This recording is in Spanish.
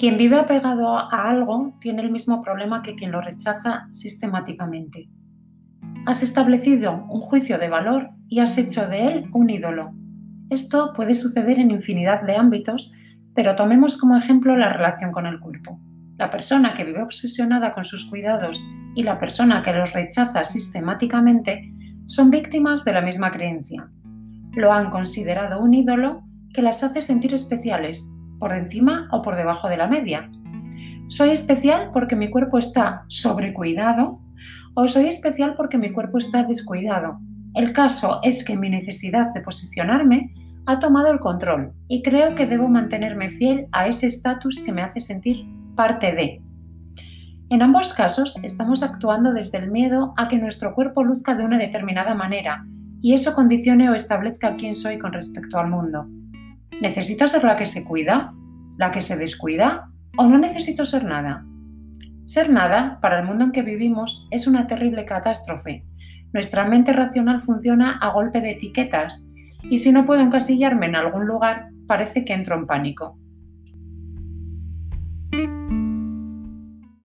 Quien vive apegado a algo tiene el mismo problema que quien lo rechaza sistemáticamente. Has establecido un juicio de valor y has hecho de él un ídolo. Esto puede suceder en infinidad de ámbitos, pero tomemos como ejemplo la relación con el cuerpo. La persona que vive obsesionada con sus cuidados y la persona que los rechaza sistemáticamente son víctimas de la misma creencia. Lo han considerado un ídolo que las hace sentir especiales, por encima o por debajo de la media. Soy especial porque mi cuerpo está sobrecuidado o soy especial porque mi cuerpo está descuidado. El caso es que mi necesidad de posicionarme ha tomado el control y creo que debo mantenerme fiel a ese estatus que me hace sentir parte de. En ambos casos estamos actuando desde el miedo a que nuestro cuerpo luzca de una determinada manera y eso condicione o establezca quién soy con respecto al mundo. ¿Necesito ser la que se cuida? ¿La que se descuida? ¿O no necesito ser nada? Ser nada, para el mundo en que vivimos, es una terrible catástrofe. Nuestra mente racional funciona a golpe de etiquetas y si no puedo encasillarme en algún lugar, parece que entro en pánico.